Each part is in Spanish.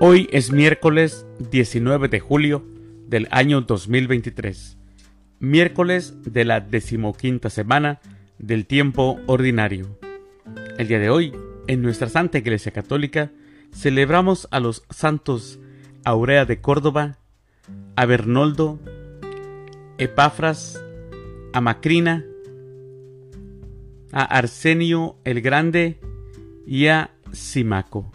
Hoy es miércoles 19 de julio del año 2023, miércoles de la decimoquinta semana del tiempo ordinario. El día de hoy, en nuestra Santa Iglesia Católica, celebramos a los santos Aurea de Córdoba, a Bernoldo, Epafras, a Macrina, a Arsenio el Grande y a Simaco.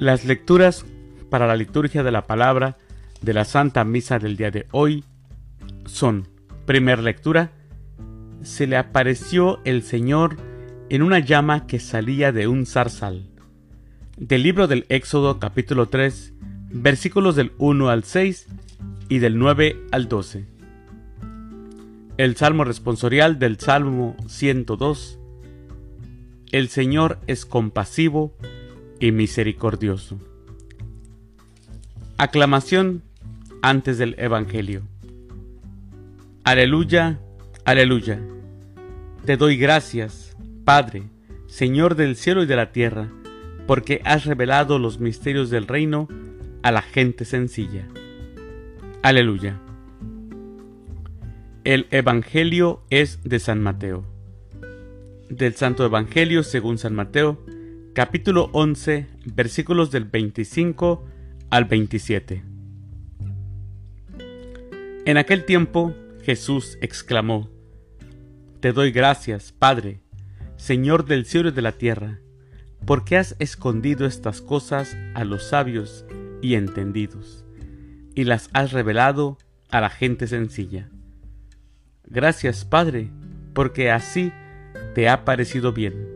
Las lecturas para la liturgia de la palabra de la Santa Misa del día de hoy son, primera lectura, se le apareció el Señor en una llama que salía de un zarzal. Del libro del Éxodo capítulo 3, versículos del 1 al 6 y del 9 al 12. El Salmo responsorial del Salmo 102. El Señor es compasivo y misericordioso. Aclamación antes del Evangelio. Aleluya, aleluya. Te doy gracias, Padre, Señor del cielo y de la tierra, porque has revelado los misterios del reino a la gente sencilla. Aleluya. El Evangelio es de San Mateo. Del Santo Evangelio según San Mateo, capítulo 11, versículos del 25 al 27. En aquel tiempo Jesús exclamó, Te doy gracias, Padre, Señor del cielo y de la tierra, porque has escondido estas cosas a los sabios y entendidos, y las has revelado a la gente sencilla. Gracias, Padre, porque así te ha parecido bien.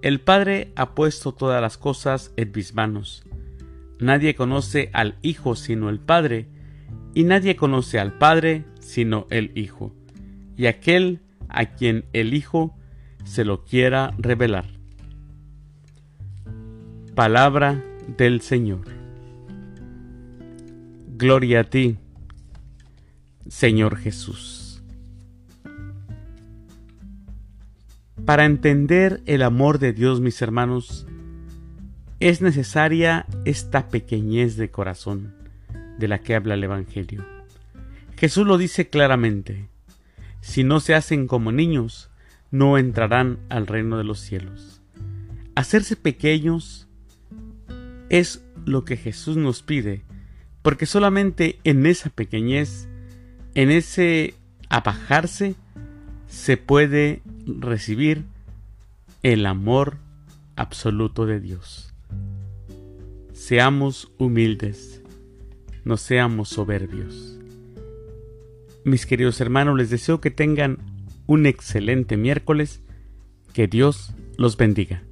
El Padre ha puesto todas las cosas en mis manos. Nadie conoce al Hijo sino el Padre, y nadie conoce al Padre sino el Hijo, y aquel a quien el Hijo se lo quiera revelar. Palabra del Señor. Gloria a ti, Señor Jesús. Para entender el amor de Dios, mis hermanos, es necesaria esta pequeñez de corazón de la que habla el Evangelio. Jesús lo dice claramente, si no se hacen como niños, no entrarán al reino de los cielos. Hacerse pequeños es lo que Jesús nos pide, porque solamente en esa pequeñez, en ese abajarse, se puede recibir el amor absoluto de Dios. Seamos humildes, no seamos soberbios. Mis queridos hermanos, les deseo que tengan un excelente miércoles, que Dios los bendiga.